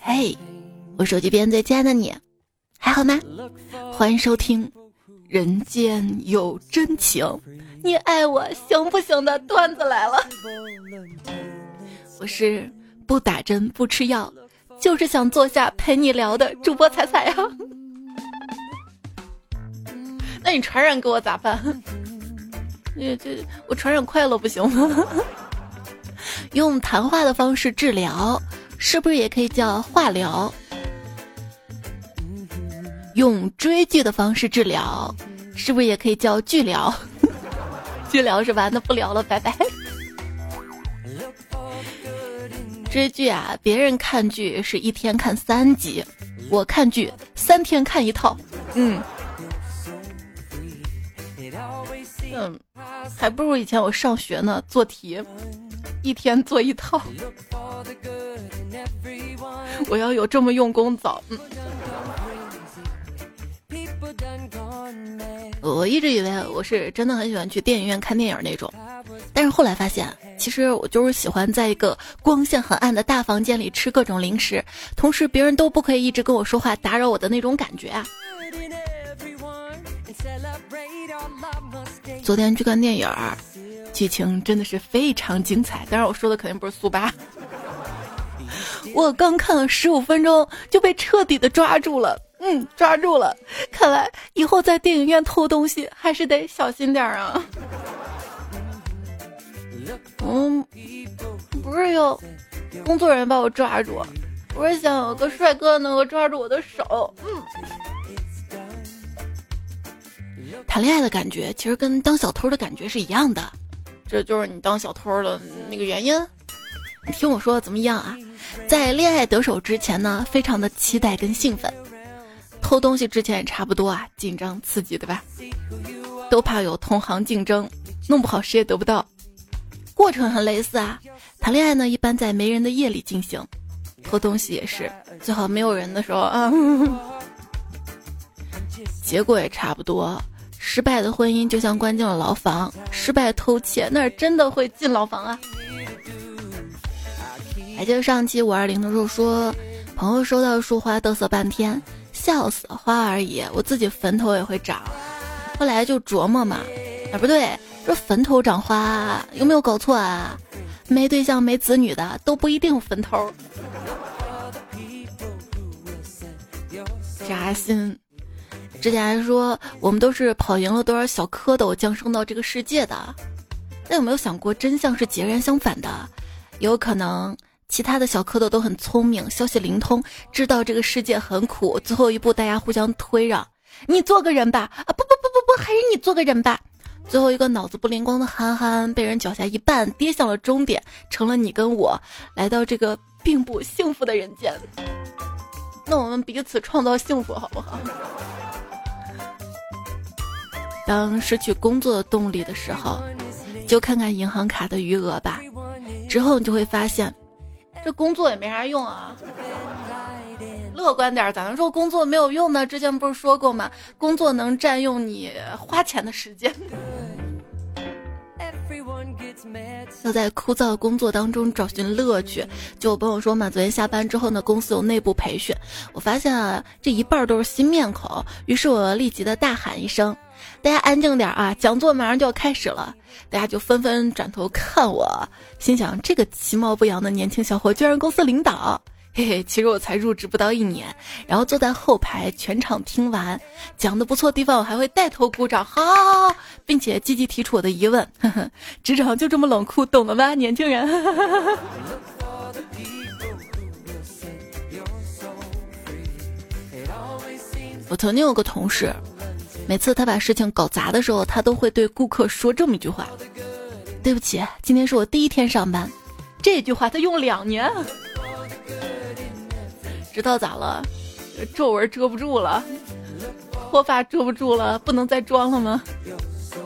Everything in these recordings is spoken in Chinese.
嘿，我手机边最亲爱的你，还好吗？欢迎收听《人间有真情》，你爱我行不行的段子来了。我是不打针不吃药，就是想坐下陪你聊的主播彩彩呀。那你传染给我咋办？这这，我传染快乐不行吗？用谈话的方式治疗，是不是也可以叫化疗？用追剧的方式治疗，是不是也可以叫剧疗？剧疗是吧？那不聊了，拜拜。追剧啊，别人看剧是一天看三集，我看剧三天看一套。嗯，嗯，还不如以前我上学呢，做题。一天做一套，我要有这么用功早。嗯，我一直以为我是真的很喜欢去电影院看电影那种，但是后来发现，其实我就是喜欢在一个光线很暗的大房间里吃各种零食，同时别人都不可以一直跟我说话打扰我的那种感觉啊。昨天去看电影儿。剧情真的是非常精彩，当然我说的肯定不是速八。我刚看了十五分钟就被彻底的抓住了，嗯，抓住了。看来以后在电影院偷东西还是得小心点啊。嗯，不是有工作人员把我抓住，我是想有个帅哥能够抓住我的手。嗯，谈恋爱的感觉其实跟当小偷的感觉是一样的。这就是你当小偷的那个原因，你听我说怎么样啊？在恋爱得手之前呢，非常的期待跟兴奋；偷东西之前也差不多啊，紧张刺激，对吧？都怕有同行竞争，弄不好谁也得不到。过程很类似啊，谈恋爱呢一般在没人的夜里进行，偷东西也是最好没有人的时候啊。结果也差不多。失败的婚姻就像关进了牢房，失败偷窃那儿真的会进牢房啊！还记得上期五二零的时候说，朋友收到束花嘚瑟半天，笑死，花而已，我自己坟头也会长。后来就琢磨嘛，啊不对，说坟头长花有没有搞错啊？没对象没子女的都不一定坟头。扎心。之前还说我们都是跑赢了多少小蝌蚪降生到这个世界的，那有没有想过真相是截然相反的？有可能其他的小蝌蚪都很聪明，消息灵通，知道这个世界很苦，最后一步大家互相推让，你做个人吧，啊不不不不不，还是你做个人吧。最后一个脑子不灵光的憨憨被人脚下一绊，跌向了终点，成了你跟我来到这个并不幸福的人间。那我们彼此创造幸福好不好？当失去工作的动力的时候，就看看银行卡的余额吧。之后你就会发现，这工作也没啥用啊。乐观点，咋能说工作没有用呢？之前不是说过吗？工作能占用你花钱的时间。要在枯燥的工作当中找寻乐趣。就我朋友说嘛，昨天下班之后呢，公司有内部培训，我发现啊，这一半都是新面孔。于是我立即的大喊一声。大家安静点啊！讲座马上就要开始了，大家就纷纷转头看我，心想这个其貌不扬的年轻小伙居然公司领导，嘿嘿，其实我才入职不到一年，然后坐在后排，全场听完讲的不错地方，我还会带头鼓掌，好，并且积极提出我的疑问，呵呵，职场就这么冷酷，懂了吧，年轻人？我曾经有个同事。每次他把事情搞砸的时候，他都会对顾客说这么一句话：“对不起，今天是我第一天上班。”这句话他用两年，知道咋了？皱纹遮不住了，脱发遮不住了，不能再装了吗？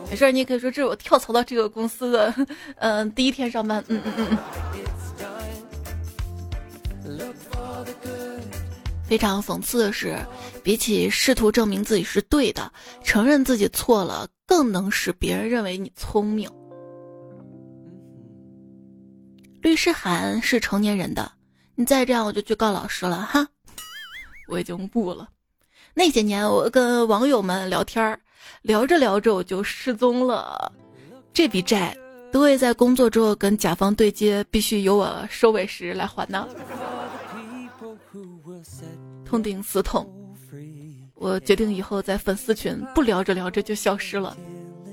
没事，你也可以说这是我跳槽到这个公司的，嗯，第一天上班。嗯嗯嗯非常讽刺的是，比起试图证明自己是对的，承认自己错了，更能使别人认为你聪明。律师函是成年人的，你再这样我就去告老师了哈。我已经悟了。那些年我跟网友们聊天儿，聊着聊着我就失踪了。这笔债都会在工作之后跟甲方对接，必须由我收尾时来还呢。痛定思痛，我决定以后在粉丝群不聊着聊着就消失了。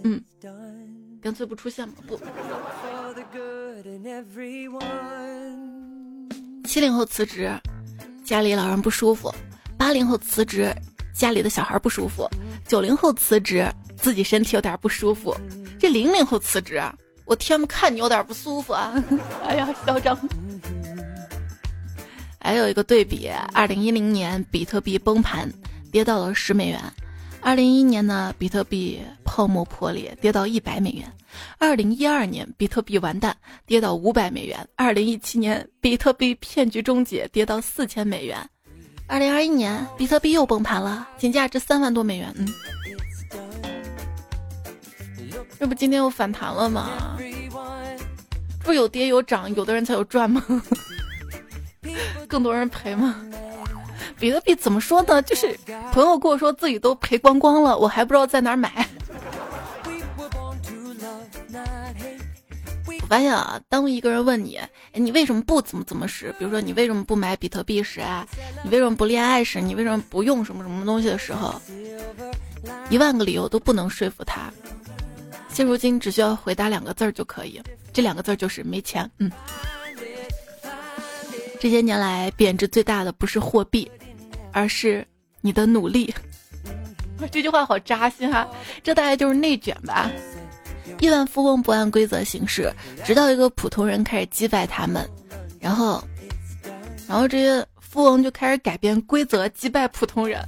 嗯，干脆不出现嘛，不。七零后辞职，家里老人不舒服；八零后辞职，家里的小孩不舒服；九零后辞职，自己身体有点不舒服；这零零后辞职，我天，看你有点不舒服啊！哎呀，嚣张。还有一个对比：二零一零年比特币崩盘，跌到了十美元；二零一一年呢，比特币泡沫破裂，跌到一百美元。二零一二年，比特币完蛋，跌到五百美元；二零一七年，比特币骗局终结，跌到四千美元；二零二一年，比特币又崩盘了，仅价值三万多美元。嗯，这不今天又反弹了吗？不有跌有涨，有的人才有赚吗？更多人赔吗？比特币怎么说呢？就是朋友跟我说自己都赔光光了，我还不知道在哪儿买。发现啊，当一个人问你，哎，你为什么不怎么怎么时？比如说你为什么不买比特币时啊？你为什么不恋爱时？你为什么不用什么什么东西的时候，一万个理由都不能说服他。现如今只需要回答两个字儿就可以，这两个字儿就是没钱。嗯，这些年来贬值最大的不是货币，而是你的努力。这句话好扎心哈，这大概就是内卷吧。亿万富翁不按规则行事，直到一个普通人开始击败他们，然后，然后这些富翁就开始改变规则击败普通人，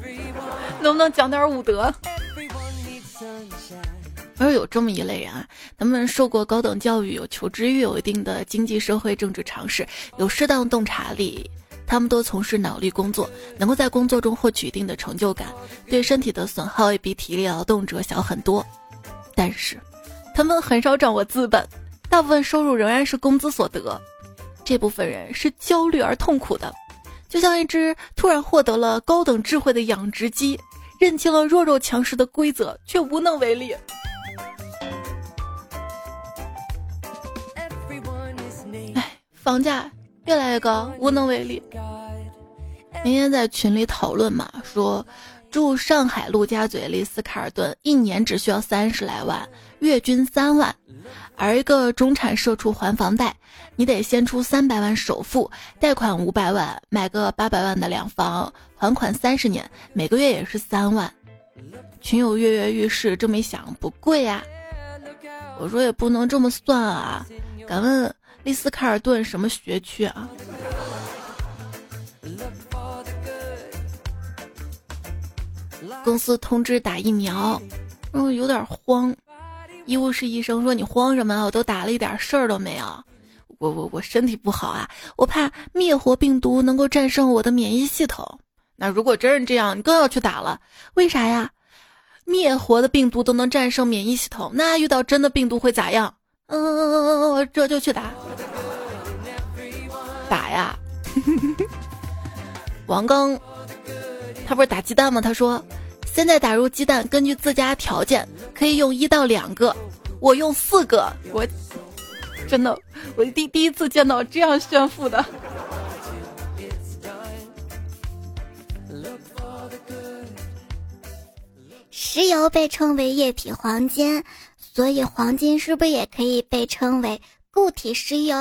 能不能讲点武德？而有这么一类人啊，他们受过高等教育，有求知欲，有一定的经济社会政治常识，有适当洞察力，他们都从事脑力工作，能够在工作中获取一定的成就感，对身体的损耗也比体力劳动者小很多，但是。他们很少掌握资本，大部分收入仍然是工资所得。这部分人是焦虑而痛苦的，就像一只突然获得了高等智慧的养殖鸡，认清了弱肉强食的规则，却无能为力。房价越来越高，无能为力。明天在群里讨论嘛，说住上海陆家嘴丽思卡尔顿，一年只需要三十来万。月均三万，而一个中产社畜还房贷，你得先出三百万首付，贷款五百万，买个八百万的两房，还款三十年，每个月也是三万。群友跃跃欲试，这么一想不贵呀。我说也不能这么算啊，敢问丽斯卡尔顿什么学区啊？公司通知打疫苗，嗯有点慌。医务室医生说：“你慌什么？我都打了一点事儿都没有。我我我身体不好啊，我怕灭活病毒能够战胜我的免疫系统。那如果真是这样，你更要去打了。为啥呀？灭活的病毒都能战胜免疫系统，那遇到真的病毒会咋样？嗯，我这就去打。打呀！王刚，他不是打鸡蛋吗？他说。”现在打入鸡蛋，根据自家条件可以用一到两个，我用四个，我真的我第第一次见到这样炫富的。石油被称为液体黄金，所以黄金是不是也可以被称为固体石油？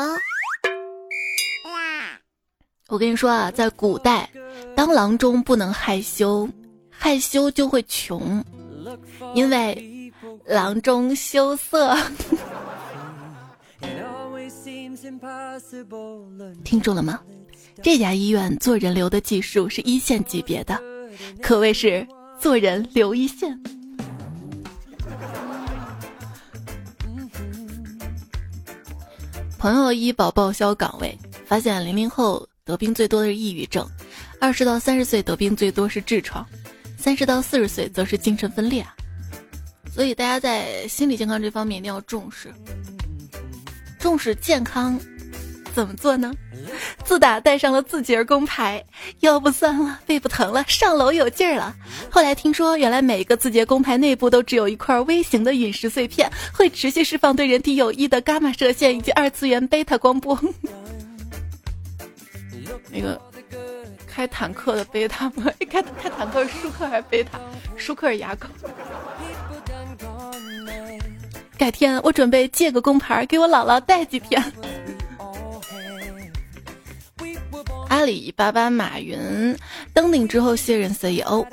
我跟你说啊，在古代，当郎中不能害羞。害羞就会穷，因为郎中羞涩。听住了吗？这家医院做人流的技术是一线级别的，可谓是做人留一线。朋友医保报销岗位，发现零零后得病最多的是抑郁症，二十到三十岁得病最多是痔疮。三十到四十岁则是精神分裂啊，所以大家在心理健康这方面一定要重视，重视健康，怎么做呢？自打带上了字节工牌，腰不酸了，背不疼了，上楼有劲儿了。后来听说，原来每个字节工牌内部都只有一块微型的陨石碎片，会持续释放对人体有益的伽马射线以及二次元贝塔光波。那个开坦克的贝塔吗？开开坦克舒克还是贝塔？舒克是牙膏。改天我准备借个工牌给我姥姥带几天。阿里巴巴马云登顶之后卸任 CEO，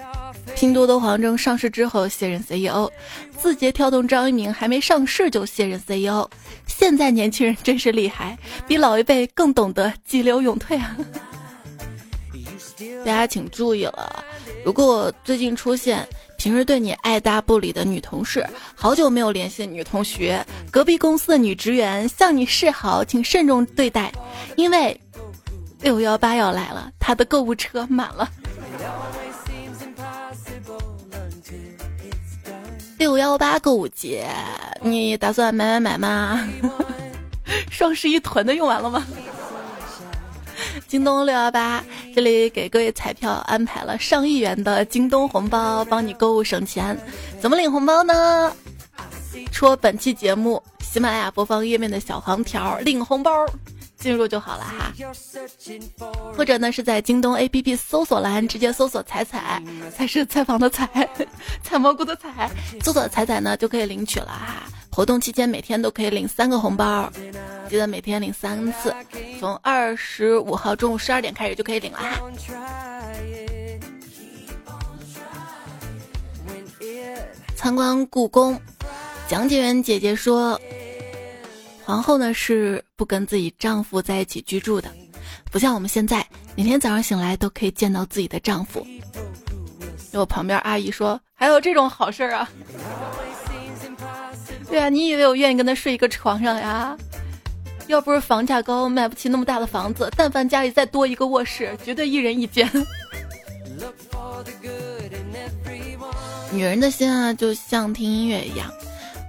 拼多多黄峥上市之后卸任 CEO，字节跳动张一鸣还没上市就卸任 CEO。现在年轻人真是厉害，比老一辈更懂得急流勇退啊！大家请注意了，如果最近出现。平时对你爱答不理的女同事，好久没有联系的女同学，隔壁公司的女职员向你示好，请慎重对待，因为六幺八要来了，他的购物车满了。六幺八购物节，你打算买买买吗？双十一囤的用完了吗？京东六幺八，这里给各位彩票安排了上亿元的京东红包，帮你购物省钱。怎么领红包呢？戳本期节目喜马拉雅播放页面的小黄条领红包，进入就好了哈。或者呢是在京东 APP 搜索栏直接搜索“彩彩”，才是采访的采，采蘑菇的采，搜索“彩彩”呢就可以领取了哈。活动期间每天都可以领三个红包，记得每天领三次，从二十五号中午十二点开始就可以领了哈。参观故宫，讲解员姐姐说，皇后呢是不跟自己丈夫在一起居住的，不像我们现在每天早上醒来都可以见到自己的丈夫。我旁边阿姨说，还有这种好事啊。对啊，你以为我愿意跟他睡一个床上呀？要不是房价高，买不起那么大的房子，但凡家里再多一个卧室，绝对一人一间。女人的心啊，就像听音乐一样，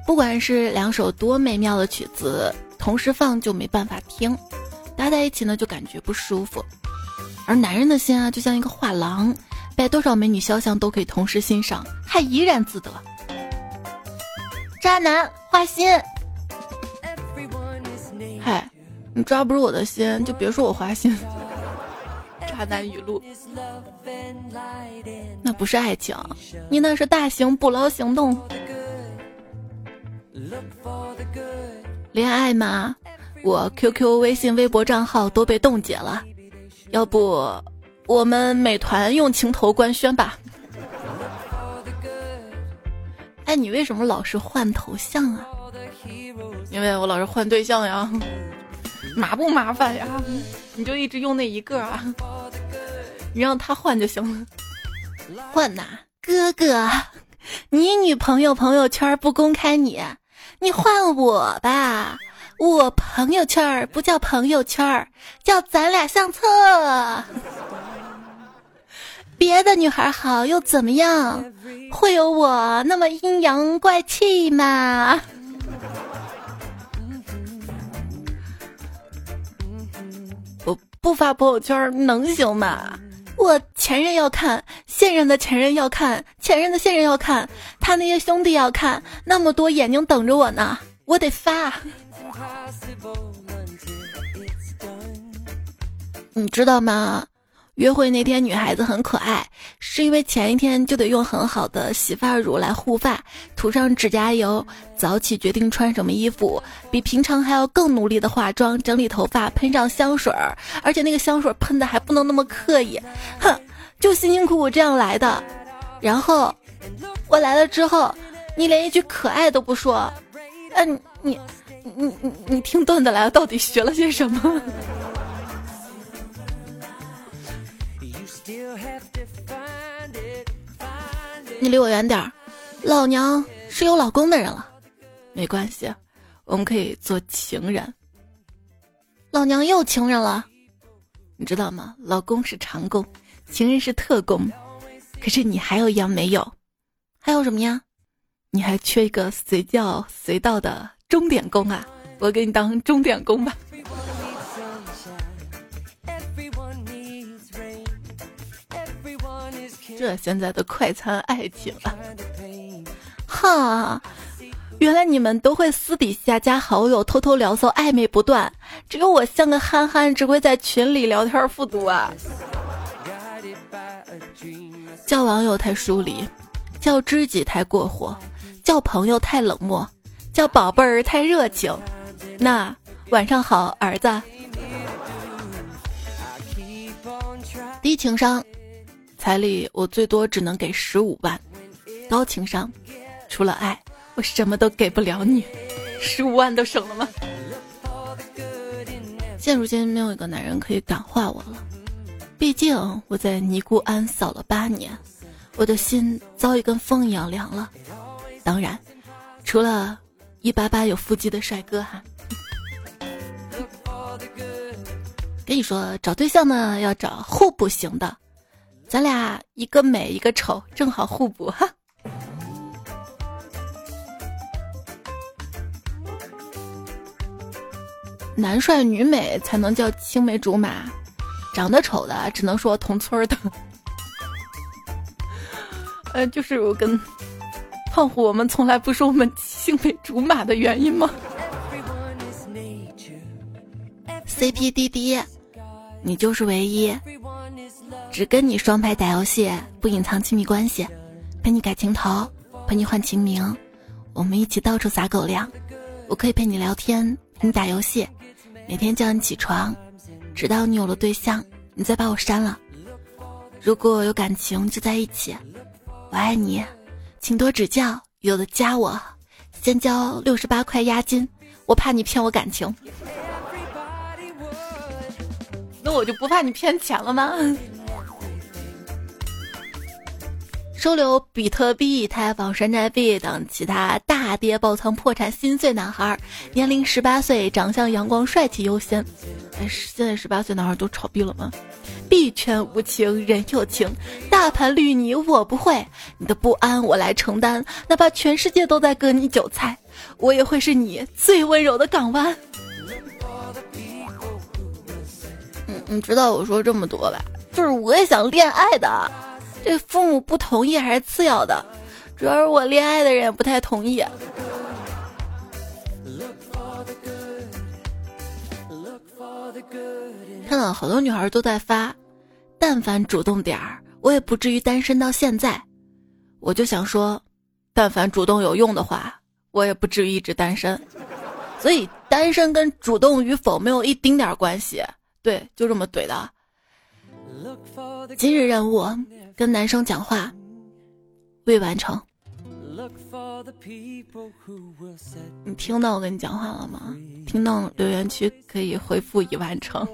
不管是两首多美妙的曲子，同时放就没办法听，搭在一起呢就感觉不舒服。而男人的心啊，就像一个画廊，摆多少美女肖像都可以同时欣赏，还怡然自得。渣男花心，嗨，你抓不住我的心，就别说我花心。渣男语录，那不是爱情，你那是大型捕捞行动。恋爱吗？我 QQ、微信、微博账号都被冻结了，要不我们美团用情头官宣吧？哎，你为什么老是换头像啊？因为我老是换对象呀，麻不麻烦呀？你就一直用那一个啊，你让他换就行了。换呐，哥哥，你女朋友朋友圈不公开你，你换我吧。我朋友圈儿不叫朋友圈儿，叫咱俩相册。别的女孩好又怎么样？会有我那么阴阳怪气吗？我不发朋友圈能行吗？我前任要看，现任的前任要看，前任的现任要看，他那些兄弟要看，那么多眼睛等着我呢，我得发。你知道吗？约会那天，女孩子很可爱，是因为前一天就得用很好的洗发乳来护发，涂上指甲油，早起决定穿什么衣服，比平常还要更努力的化妆、整理头发，喷上香水儿，而且那个香水喷的还不能那么刻意，哼，就辛辛苦苦这样来的。然后我来了之后，你连一句可爱都不说，嗯，你你你你听段子来了，到底学了些什么？你离我远点儿，老娘是有老公的人了。没关系，我们可以做情人。老娘又情人了，你知道吗？老公是长工，情人是特工。可是你还有一样没有，还有什么呀？你还缺一个随叫随到的钟点工啊！我给你当钟点工吧。这现在的快餐爱情啊，哈，原来你们都会私底下加好友，偷偷聊骚，暧昧不断，只有我像个憨憨，只会在群里聊天复读啊。叫网友太疏离，叫知己太过火，叫朋友太冷漠，叫宝贝儿太热情。那晚上好，儿子。低情商，彩礼我最多只能给十五万；高情商，除了爱，我什么都给不了你。十五万都省了吗？现如今没有一个男人可以感化我了，毕竟我在尼姑庵扫了八年，我的心早已跟风一样凉了。当然，除了一八八有腹肌的帅哥哈。跟你说，找对象呢要找互补型的，咱俩一个美一个丑，正好互补哈。男帅女美才能叫青梅竹马，长得丑的只能说同村的。呃，就是我跟胖虎，我们从来不说我们青梅竹马的原因吗？CP 滴滴。你就是唯一，只跟你双排打游戏，不隐藏亲密关系，陪你改情头，陪你换情名，我们一起到处撒狗粮。我可以陪你聊天，陪你打游戏，每天叫你起床，直到你有了对象，你再把我删了。如果有感情就在一起，我爱你，请多指教。有的加我，先交六十八块押金，我怕你骗我感情。那我就不怕你骗钱了吗？收留比特币、太坊山寨币等其他大跌爆仓破产心碎男孩，年龄十八岁，长相阳光帅气优先。哎，现在十八岁男孩都炒币了吗？币圈无情人有情，大盘绿你我不会，你的不安我来承担，哪怕全世界都在割你韭菜，我也会是你最温柔的港湾。嗯你知道我说这么多吧？就是我也想恋爱的，这父母不同意还是次要的，主要是我恋爱的人也不太同意。看到好多女孩都在发，但凡主动点儿，我也不至于单身到现在。我就想说，但凡主动有用的话，我也不至于一直单身。所以单身跟主动与否没有一丁点儿关系。对，就这么怼的。今日任务，跟男生讲话，未完成。你听到我跟你讲话了吗？听到留言区可以回复已完成。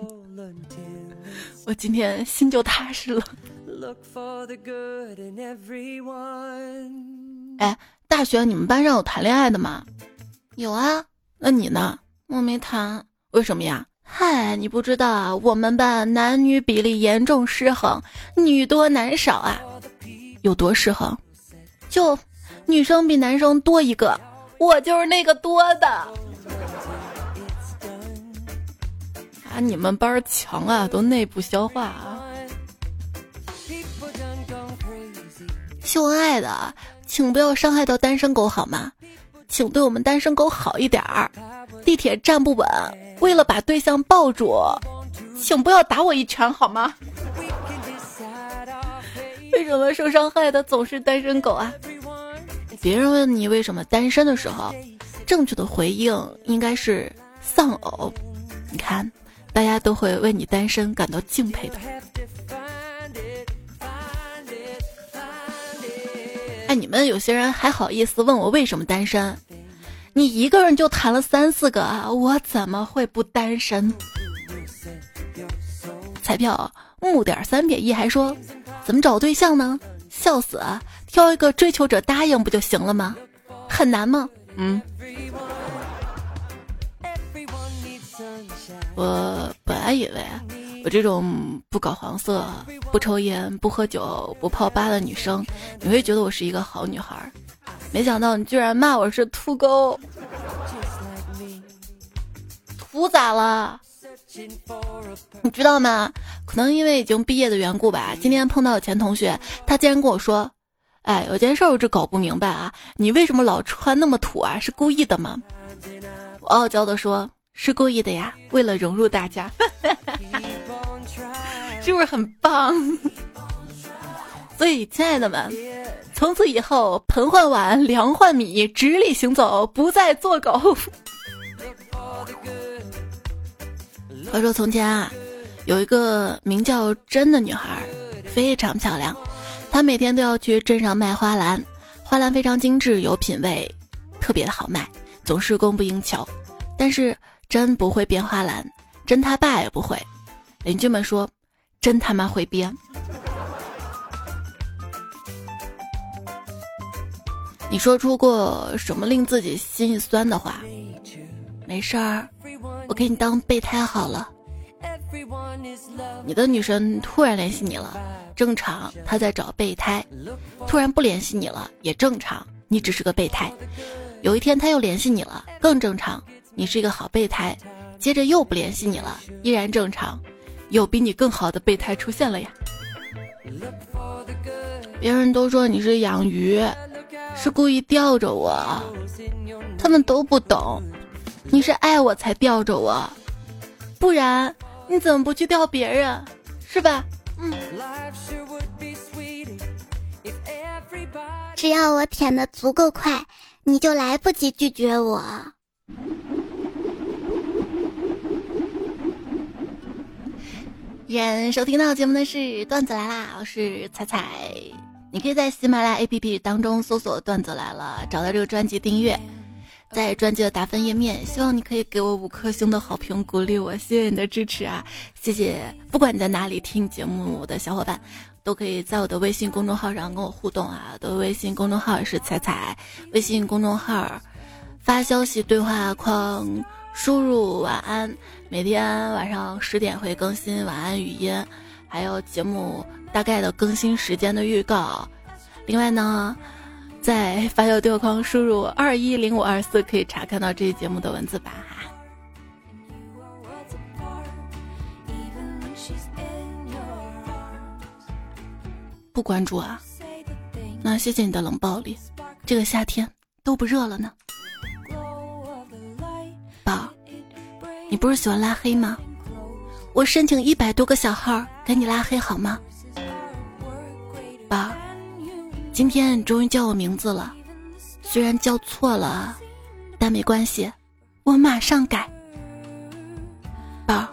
我今天心就踏实了。哎，大学你们班上有谈恋爱的吗？有啊。那你呢？我没谈。为什么呀？嗨，你不知道啊我们班男女比例严重失衡，女多男少啊！有多失衡？就女生比男生多一个，我就是那个多的。啊，你们班强啊，都内部消化啊！秀恩爱的，请不要伤害到单身狗好吗？请对我们单身狗好一点儿。地铁站不稳。为了把对象抱住，请不要打我一拳好吗？为什么受伤害的总是单身狗啊？别人问你为什么单身的时候，正确的回应应该是丧偶。你看，大家都会为你单身感到敬佩的。哎，你们有些人还好意思问我为什么单身？你一个人就谈了三四个，我怎么会不单身？彩票木点三撇一还说，怎么找对象呢？笑死！挑一个追求者答应不就行了吗？很难吗？嗯。我本来以为我这种不搞黄色、不抽烟、不喝酒、不泡吧的女生，你会觉得我是一个好女孩。没想到你居然骂我是秃钩，秃咋了？你知道吗？可能因为已经毕业的缘故吧。今天碰到前同学，他竟然跟我说：“哎，有件事我这搞不明白啊，你为什么老穿那么土啊？是故意的吗？”我傲娇的说：“是故意的呀，为了融入大家。”是不是很棒？所以，亲爱的们，从此以后，盆换碗，粮换米，直立行走，不再做狗。话说从前啊，有一个名叫珍的女孩，非常漂亮。她每天都要去镇上卖花篮，花篮非常精致，有品位，特别的好卖，总是供不应求。但是真不会编花篮，真他爸也不会。邻居们说，真他妈会编。你说出过什么令自己心一酸的话？没事儿。我给你当备胎好了。你的女神突然联系你了，正常，她在找备胎。突然不联系你了，也正常，你只是个备胎。有一天她又联系你了，更正常，你是一个好备胎。接着又不联系你了，依然正常，有比你更好的备胎出现了呀。别人都说你是养鱼，是故意吊着我，他们都不懂。你是爱我才吊着我，不然你怎么不去吊别人，是吧？嗯。只要我舔的足够快，你就来不及拒绝我。人收听到节目的是段子来啦，我是彩彩，你可以在喜马拉雅 APP 当中搜索“段子来了”，找到这个专辑订阅。在专辑的打分页面，希望你可以给我五颗星的好评，鼓励我。谢谢你的支持啊！谢谢，不管你在哪里听节目我的小伙伴，都可以在我的微信公众号上跟我互动啊。我的微信公众号是彩彩，微信公众号发消息对话框输入晚安，每天晚上十点会更新晚安语音，还有节目大概的更新时间的预告。另外呢。在发邮对话框输入二一零五二四，可以查看到这一节目的文字版哈。不关注啊？那谢谢你的冷暴力。这个夏天都不热了呢。宝，你不是喜欢拉黑吗？我申请一百多个小号给你拉黑好吗？宝。今天你终于叫我名字了，虽然叫错了，但没关系，我马上改。宝，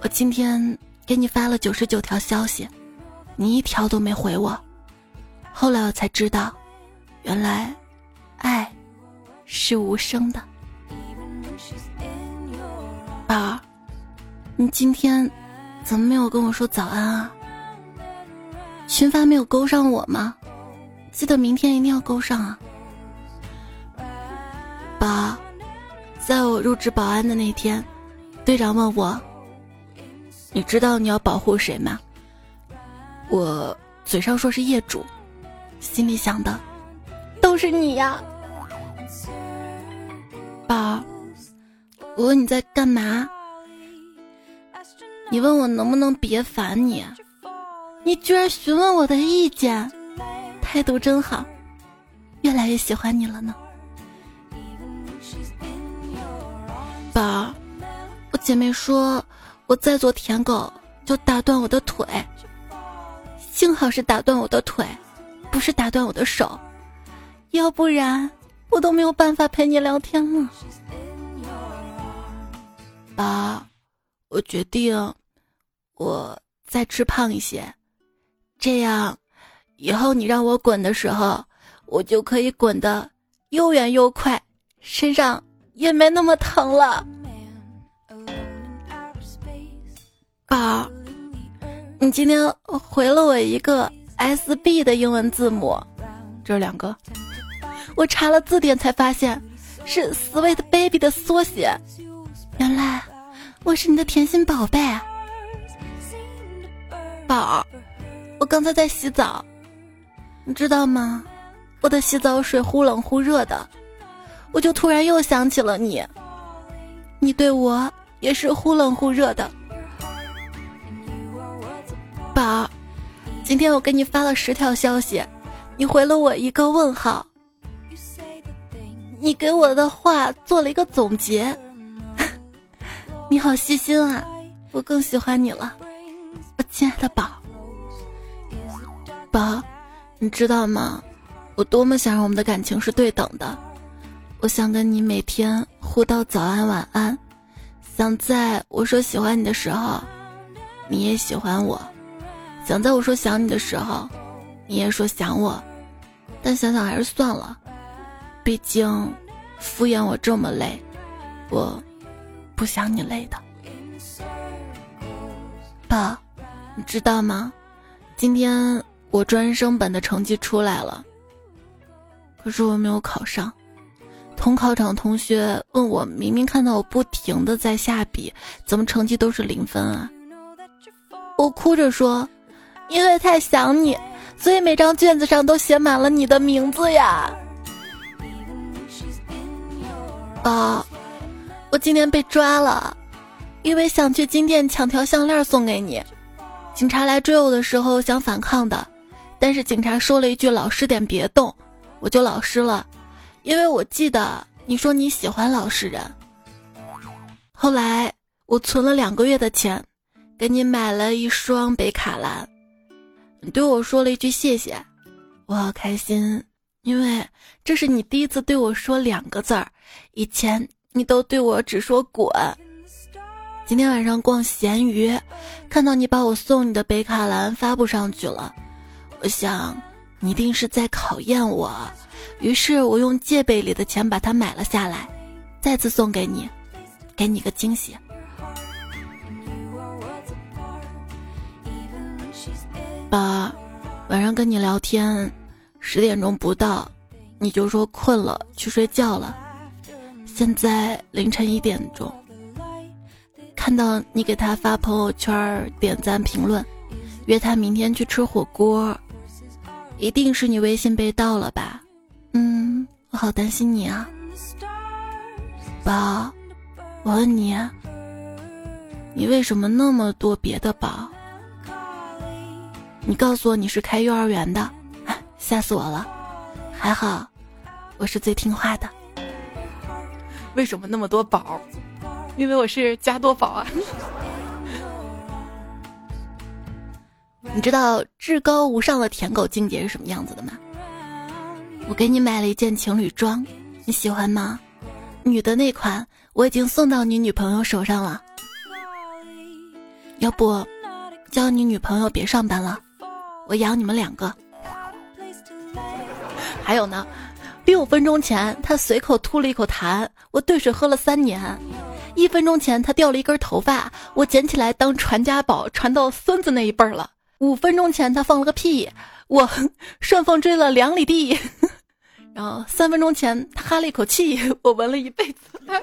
我今天给你发了九十九条消息，你一条都没回我。后来我才知道，原来爱是无声的。宝，你今天怎么没有跟我说早安啊？群发没有勾上我吗？记得明天一定要勾上啊！宝，在我入职保安的那天，队长问我：“你知道你要保护谁吗？”我嘴上说是业主，心里想的都是你呀。宝，我问你在干嘛？你问我能不能别烦你？你居然询问我的意见，态度真好，越来越喜欢你了呢。宝，我姐妹说我再做舔狗就打断我的腿，幸好是打断我的腿，不是打断我的手，要不然我都没有办法陪你聊天了。宝，我决定，我再吃胖一些。这样，以后你让我滚的时候，我就可以滚得又远又快，身上也没那么疼了。宝，你今天回了我一个 S B 的英文字母，这两个，我查了字典才发现是 Sweet Baby 的缩写。原来我是你的甜心宝贝，宝儿。我刚才在洗澡，你知道吗？我的洗澡水忽冷忽热的，我就突然又想起了你。你对我也是忽冷忽热的。宝儿，今天我给你发了十条消息，你回了我一个问号。你给我的话做了一个总结，你好细心啊，我更喜欢你了，我亲爱的宝。宝，你知道吗？我多么想让我们的感情是对等的，我想跟你每天互道早安晚安，想在我说喜欢你的时候，你也喜欢我，想在我说想你的时候，你也说想我，但想想还是算了。毕竟，敷衍我这么累，我不想你累的。爸，你知道吗？今天我专升本的成绩出来了，可是我没有考上。同考场同学问我，明明看到我不停的在下笔，怎么成绩都是零分啊？我哭着说，因为太想你，所以每张卷子上都写满了你的名字呀。啊！我今天被抓了，因为想去金店抢条项链送给你。警察来追我的时候想反抗的，但是警察说了一句“老实点，别动”，我就老实了。因为我记得你说你喜欢老实人。后来我存了两个月的钱，给你买了一双北卡蓝。你对我说了一句谢谢，我好开心。因为这是你第一次对我说两个字儿，以前你都对我只说滚。今天晚上逛闲鱼，看到你把我送你的北卡蓝发布上去了，我想你一定是在考验我，于是我用借呗里的钱把它买了下来，再次送给你，给你个惊喜。宝儿，晚上跟你聊天。十点钟不到，你就说困了去睡觉了。现在凌晨一点钟，看到你给他发朋友圈点赞评论，约他明天去吃火锅，一定是你微信被盗了吧？嗯，我好担心你啊，宝。我问你，你为什么那么多别的宝？你告诉我你是开幼儿园的。吓死我了，还好，我是最听话的。为什么那么多宝？因为我是加多宝啊。你知道至高无上的舔狗境界是什么样子的吗？我给你买了一件情侣装，你喜欢吗？女的那款我已经送到你女朋友手上了。要不，叫你女朋友别上班了，我养你们两个。还有呢，六分钟前他随口吐了一口痰，我兑水喝了三年；一分钟前他掉了一根头发，我捡起来当传家宝，传到孙子那一辈儿了；五分钟前他放了个屁，我顺风追了两里地；然后三分钟前他哈了一口气，我闻了一辈子。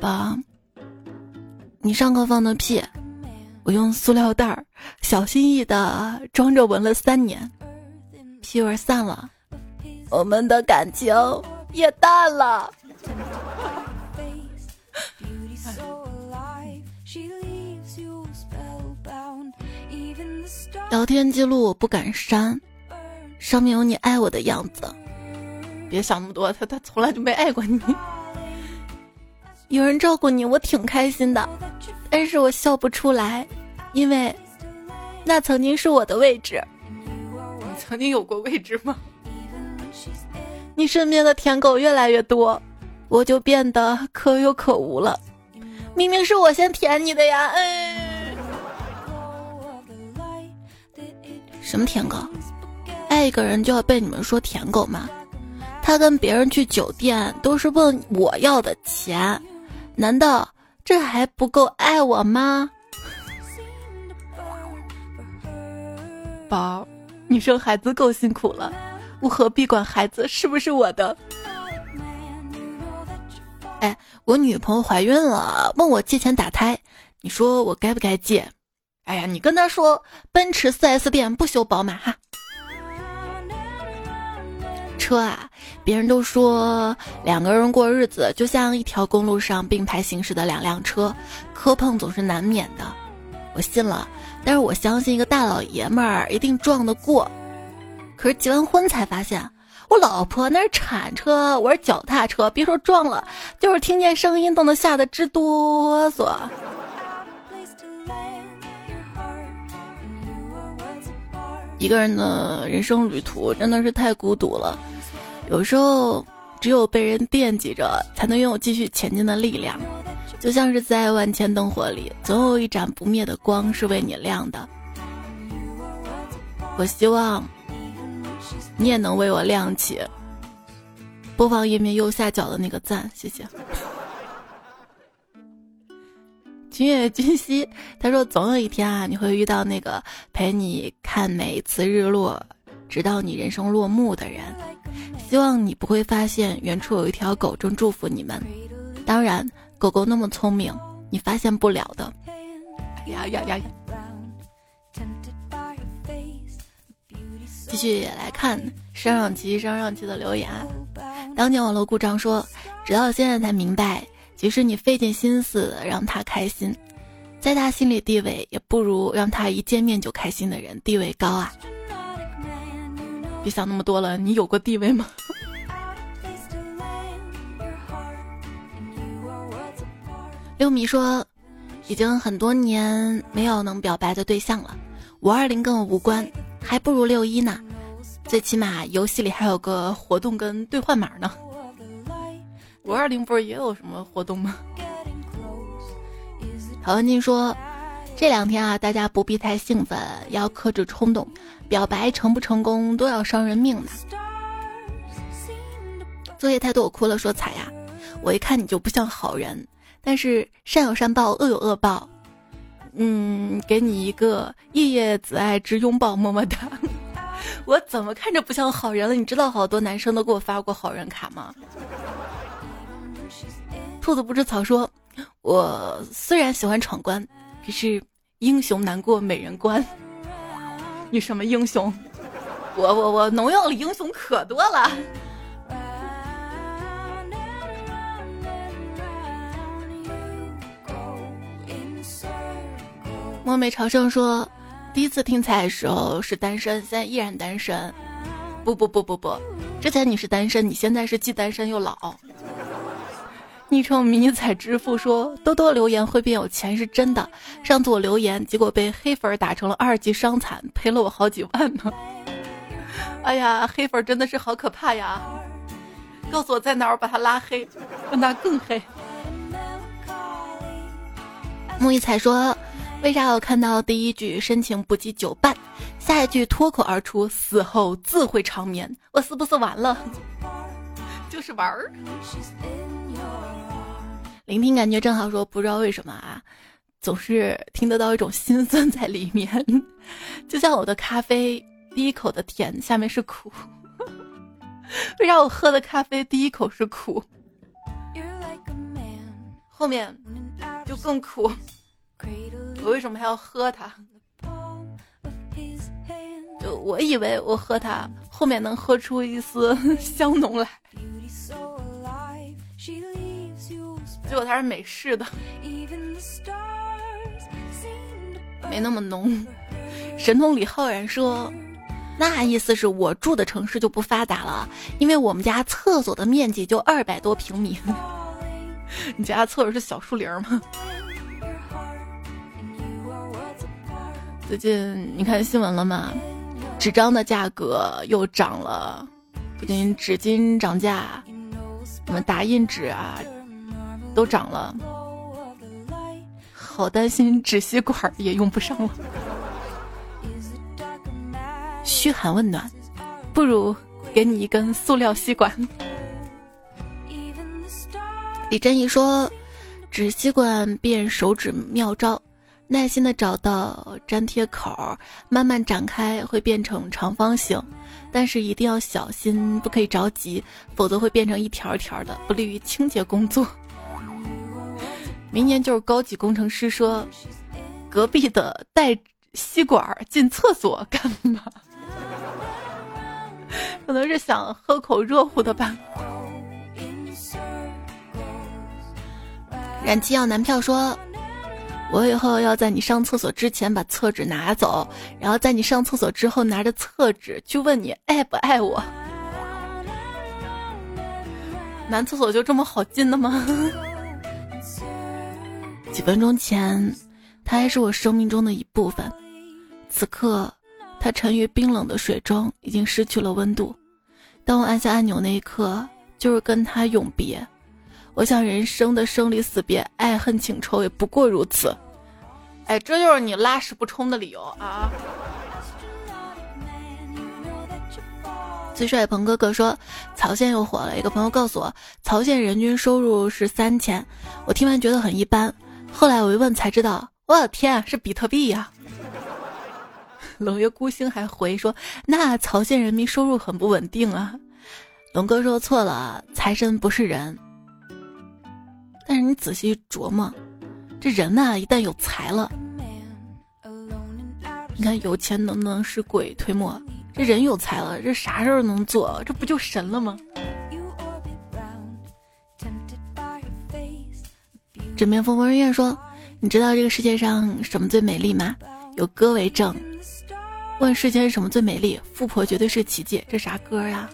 爸，你上课放的屁，我用塑料袋儿小心翼翼的装着闻了三年。屁味散了，我们的感情也淡了。聊天记录我不敢删，上面有你爱我的样子。别想那么多，他他从来就没爱过你。有人照顾你，我挺开心的，但是我笑不出来，因为那曾经是我的位置。曾经有过位置吗？你身边的舔狗越来越多，我就变得可有可无了。明明是我先舔你的呀！哎，什么舔狗？爱一个人就要被你们说舔狗吗？他跟别人去酒店都是问我要的钱，难道这还不够爱我吗？宝。你生孩子够辛苦了，我何必管孩子是不是我的？哎，我女朋友怀孕了，问我借钱打胎，你说我该不该借？哎呀，你跟她说奔驰 4S 店不修宝马哈。车啊，别人都说两个人过日子就像一条公路上并排行驶的两辆车，磕碰总是难免的。我信了，但是我相信一个大老爷们儿一定撞得过。可是结完婚才发现，我老婆那是铲车，我是脚踏车，别说撞了，就是听见声音都能吓得直哆嗦。一个人的人生旅途真的是太孤独了，有时候只有被人惦记着，才能拥有继续前进的力量。就像是在万千灯火里，总有一盏不灭的光是为你亮的。我希望你也能为我亮起。播放页面右下角的那个赞，谢谢。君夜君兮，他说总有一天啊，你会遇到那个陪你看每一次日落，直到你人生落幕的人。希望你不会发现远处有一条狗正祝福你们。当然，狗狗那么聪明，你发现不了的。呀呀呀！继续来看上上期上上期的留言。当年网络故障说，直到现在才明白。即使你费尽心思让他开心，在他心里地位也不如让他一见面就开心的人地位高啊！别想那么多了，你有过地位吗？六米说，已经很多年没有能表白的对象了。五二零跟我无关，还不如六一呢，最起码游戏里还有个活动跟兑换码呢。五二零不是也有什么活动吗？陶文静说：“这两天啊，大家不必太兴奋，要克制冲动。表白成不成功都要伤人命的。”作业太多，我哭了。说彩呀，我一看你就不像好人，但是善有善报，恶有恶报。嗯，给你一个夜夜子爱之拥抱，么么哒。我怎么看着不像好人了？你知道好多男生都给我发过好人卡吗？兔子不知草说：“我虽然喜欢闯关，可是英雄难过美人关。你什么英雄？我我我农药里英雄可多了。”墨美朝圣说：“第一次听彩的时候是单身，现在依然单身。不不不不不，之前你是单身，你现在是既单身又老。”昵称迷彩之父说：“多多留言会变有钱是真的。上次我留言，结果被黑粉打成了二级伤残，赔了我好几万呢。哎呀，黑粉真的是好可怕呀！告诉我在哪儿，我把他拉黑，让他更黑。”木一彩说：“为啥我看到第一句深情不及久伴，下一句脱口而出死后自会长眠？我是不是完了？就是玩儿。”聆听感觉正好，说不知道为什么啊，总是听得到一种心酸在里面，就像我的咖啡第一口的甜，下面是苦。为啥我喝的咖啡第一口是苦，后面就更苦？我为什么还要喝它？就我以为我喝它后面能喝出一丝 香浓来。结果它是美式的，没那么浓。神童李浩然说：“那意思是我住的城市就不发达了，因为我们家厕所的面积就二百多平米。你家厕所是小树林吗？”最近你看新闻了吗？纸张的价格又涨了，不仅纸巾涨价，什么打印纸啊。都涨了，好担心纸吸管也用不上了。嘘寒问暖，不如给你一根塑料吸管。李振义说：“纸吸管变手指妙招，耐心的找到粘贴口，慢慢展开会变成长方形，但是一定要小心，不可以着急，否则会变成一条一条的，不利于清洁工作。”明年就是高级工程师说，隔壁的带吸管进厕所干嘛？可能是想喝口热乎的吧。燃气要男票说：“我以后要在你上厕所之前把厕纸拿走，然后在你上厕所之后拿着厕纸去问你爱不爱我。”男厕所就这么好进的吗？几分钟前，他还是我生命中的一部分，此刻，他沉于冰冷的水中，已经失去了温度。当我按下按钮那一刻，就是跟他永别。我想，人生的生离死别、爱恨情仇也不过如此。哎，这就是你拉屎不冲的理由啊！最帅鹏哥哥说，曹县又火了。一个朋友告诉我，曹县人均收入是三千。我听完觉得很一般。后来我一问才知道，我的天，是比特币呀！冷月孤星还回说，那曹县人民收入很不稳定啊。龙哥说错了，财神不是人。但是你仔细琢磨，这人呐，一旦有财了，你看有钱能不能使鬼推磨？这人有才了，这啥事儿能做？这不就神了吗？枕边风风人愿说：“你知道这个世界上什么最美丽吗？有歌为证。问世间什么最美丽？富婆绝对是奇迹。这啥歌呀？”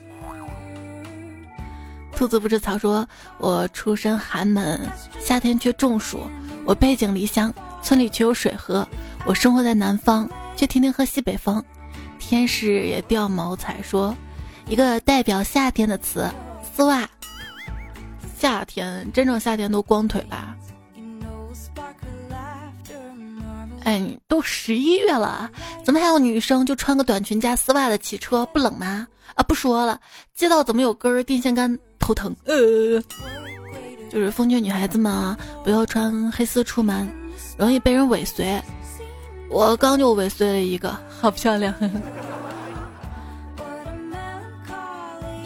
兔子不吃草说：“我出身寒门，夏天却中暑。我背井离乡，村里却有水喝。我生活在南方，却天天喝西北风。”天使也掉毛才说，一个代表夏天的词，丝袜。夏天，真正夏天都光腿吧？哎，都十一月了，怎么还有女生就穿个短裙加丝袜的骑车，不冷吗？啊，不说了，街道怎么有根电线杆？头疼。呃，就是奉劝女孩子们啊，不要穿黑丝出门，容易被人尾随。我刚就尾随了一个，好漂亮。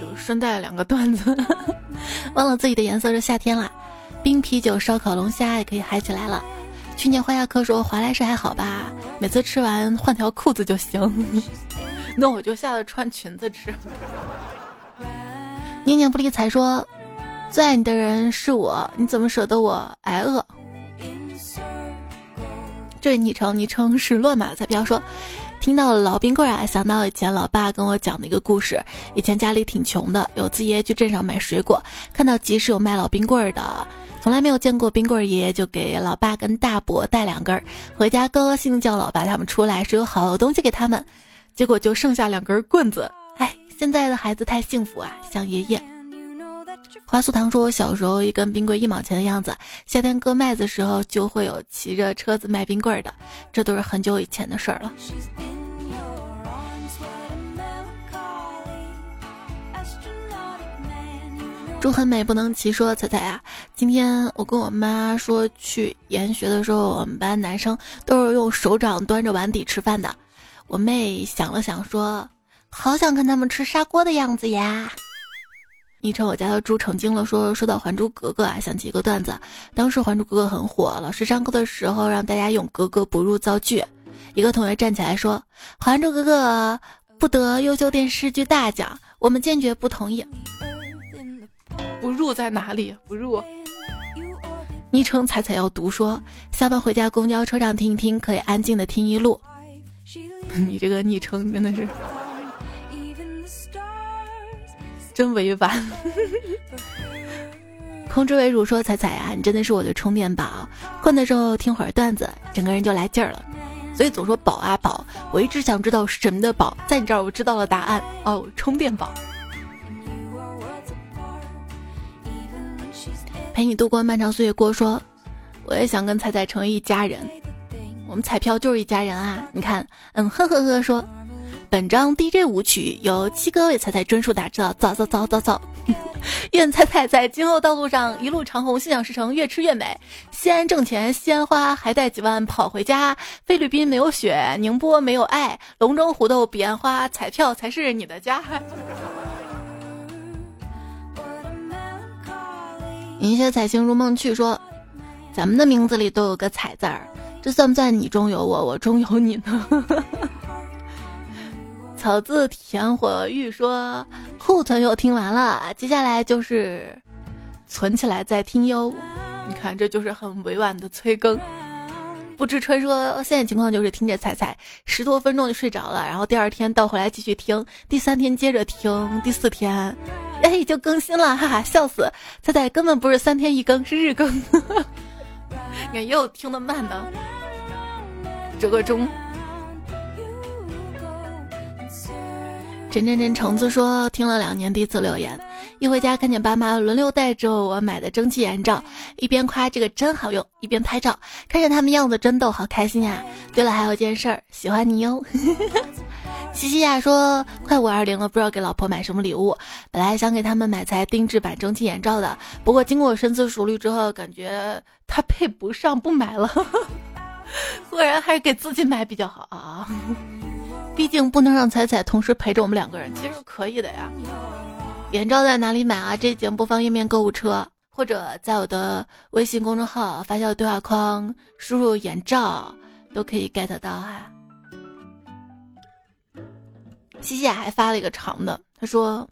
就顺带两个段子，忘了自己的颜色是夏天啦。冰啤酒、烧烤、龙虾也可以嗨起来了。去年花亚科说华莱士还好吧，每次吃完换条裤子就行。那我就下次穿裙子吃。念念不离才说，最爱你的人是我，你怎么舍得我挨饿？这昵称昵称是乱码彩票说，听到老冰棍啊，想到以前老爸跟我讲的一个故事。以前家里挺穷的，有次爷爷去镇上买水果，看到集市有卖老冰棍的，从来没有见过冰棍，爷爷就给老爸跟大伯带两根儿，回家高高兴兴叫老爸他们出来，说有好东西给他们，结果就剩下两根棍子。哎，现在的孩子太幸福啊，像爷爷。花素堂说：“我小时候一根冰棍一毛钱的样子，夏天割麦子时候就会有骑着车子卖冰棍的，这都是很久以前的事儿了。”猪很美不能骑，说彩彩啊，今天我跟我妈说去研学的时候，我们班男生都是用手掌端着碗底吃饭的。我妹想了想说：“好想看他们吃砂锅的样子呀。”昵称我家的猪成精了，说说到《还珠格格》啊，想起一个段子。当时《还珠格格》很火，老师上课的时候让大家用格格不入造句。一个同学站起来说：“《还珠格格》不得优秀电视剧大奖，我们坚决不同意。”不入在哪里？不入。昵称彩彩要读说，下班回家公交车上听一听，可以安静的听一路。你这个昵称真的是。真委婉。空之为主说：“彩彩啊，你真的是我的充电宝，困的时候听会儿段子，整个人就来劲儿了。所以总说宝啊宝，我一直想知道什么的宝，在你这儿我知道了答案哦，充电宝。陪你度过漫长岁月。郭说，我也想跟彩彩成为一家人，我们彩票就是一家人啊！你看，嗯呵呵呵说。”本章 DJ 舞曲由七哥为彩彩专属打造，走走走走走，愿彩彩在今后道路上一路长虹，心想事成，越吃越美。西安挣钱，西安花，还带几万跑回家。菲律宾没有雪，宁波没有爱，龙争虎斗彼岸花，彩票才是你的家。银雪彩星如梦去说，咱们的名字里都有个彩字儿，这算不算你中有我，我中有你呢？草字甜火玉说库存又听完了，接下来就是存起来再听哟。你看，这就是很委婉的催更。不知春说现在情况就是听着彩彩十多分钟就睡着了，然后第二天倒回来继续听，第三天接着听，第四天，哎就更新了，哈哈笑死！菜菜根本不是三天一更，是日更。你看又听得慢的，这个钟。真真真橙子说听了两年第一次留言，一回家看见爸妈轮流戴着我买的蒸汽眼罩，一边夸这个真好用，一边拍照，看着他们样子真逗，好开心呀！对了，还有件事儿，喜欢你哟。西西呀说快五二零了，不知道给老婆买什么礼物，本来想给他们买台定制版蒸汽眼罩的，不过经过深思熟虑之后，感觉他配不上，不买了。果然还是给自己买比较好啊。毕竟不能让彩彩同时陪着我们两个人，其实可以的呀。眼罩在哪里买啊？这节目播放页面购物车，或者在我的微信公众号发酵对话框输入“眼罩”，都可以 get 到哈。西西还发了一个长的，他说：“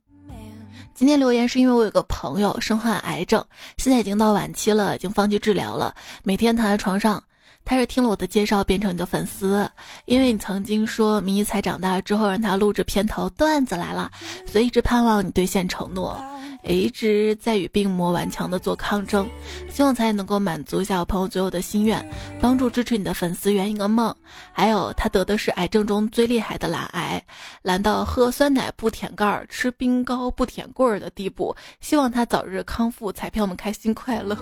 今天留言是因为我有个朋友身患癌症，现在已经到晚期了，已经放弃治疗了，每天躺在床上。”他是听了我的介绍变成你的粉丝，因为你曾经说迷彩长大之后让他录制片头段子来了，所以一直盼望你兑现承诺，也一直在与病魔顽强的做抗争，希望才能够满足一下我朋友最后的心愿，帮助支持你的粉丝圆一个梦。还有他得的是癌症中最厉害的懒癌，懒到喝酸奶不舔盖儿，吃冰糕不舔棍儿的地步，希望他早日康复，彩票们开心快乐。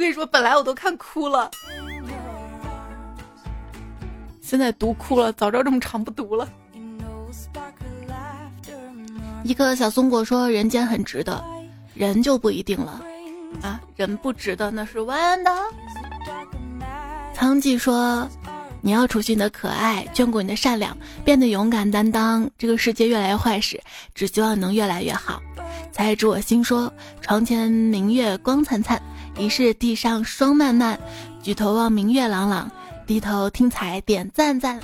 我跟你说，本来我都看哭了，现在读哭了。早知道这么长不读了。一个小松果说：“人间很值得，人就不一定了啊，人不值得那是弯的。”苍鹭说：“你要储蓄你的可爱，眷顾你的善良，变得勇敢担当。这个世界越来越坏时，只希望能越来越好。”才知我心说：“床前明月光灿灿。”疑是地上霜漫漫，举头望明月朗朗，低头听彩点赞赞。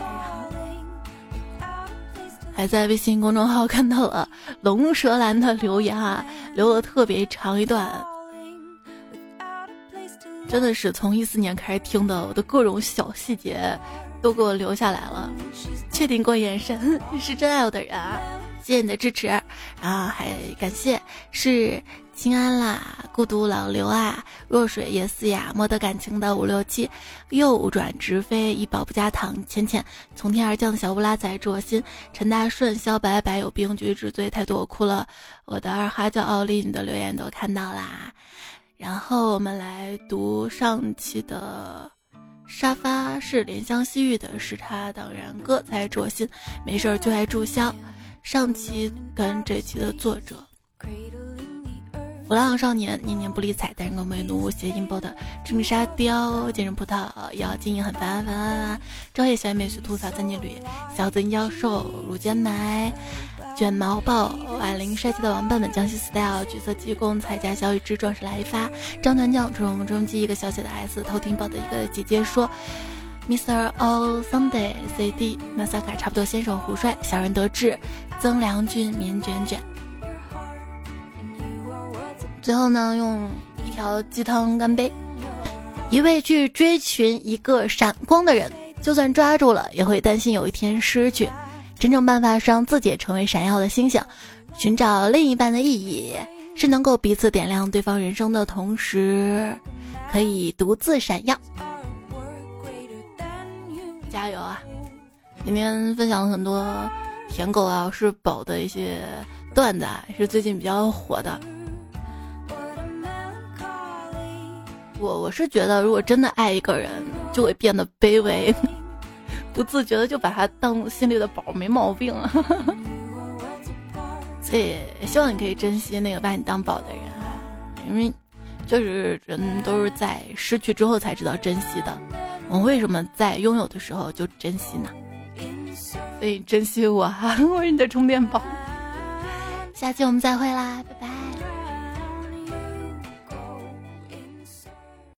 还在微信公众号看到了龙舌兰的留言啊，留了特别长一段，真的是从一四年开始听的，我的各种小细节都给我留下来了。确定过眼神是真爱我的人啊，谢谢你的支持，然后还感谢是。心安啦，孤独老刘啊，若水也思呀，莫得感情的五六七，右转直飞，一宝不加糖，浅浅从天而降小乌拉仔，祝我心。陈大顺，萧白白有病，举止醉太多，我哭了。我的二哈叫奥利，你的留言都看到啦。然后我们来读上期的沙发是怜香惜玉的，是他当然哥才祝我心，没事就爱注销。上期跟这期的作者。流浪少年年年不理睬，单身狗为奴，谐音包的致命沙雕，见人葡萄要经营很烦烦。朝夜小美学吐槽三金旅，小子妖兽乳尖埋，卷毛豹矮灵帅气的王笨笨，江西 style 橘色鸡公彩家小雨之壮士来一发，张团将中中记一个小小的 S 偷听报的一个姐姐说，Mr. O Sunday CD 马萨卡差不多先生胡帅小人得志曾良俊棉卷卷。最后呢，用一条鸡汤干杯。一味去追寻一个闪光的人，就算抓住了，也会担心有一天失去。真正办法是让自己成为闪耀的星星。寻找另一半的意义，是能够彼此点亮对方人生的同时，可以独自闪耀。加油啊！今天分享了很多舔狗啊、是宝的一些段子，啊是最近比较火的。我我是觉得，如果真的爱一个人，就会变得卑微，不自觉的就把他当心里的宝，没毛病。所以希望你可以珍惜那个把你当宝的人，因为就是人都是在失去之后才知道珍惜的。我为什么在拥有的时候就珍惜呢？所以珍惜我哈，我是你的充电宝。下期我们再会啦，拜拜。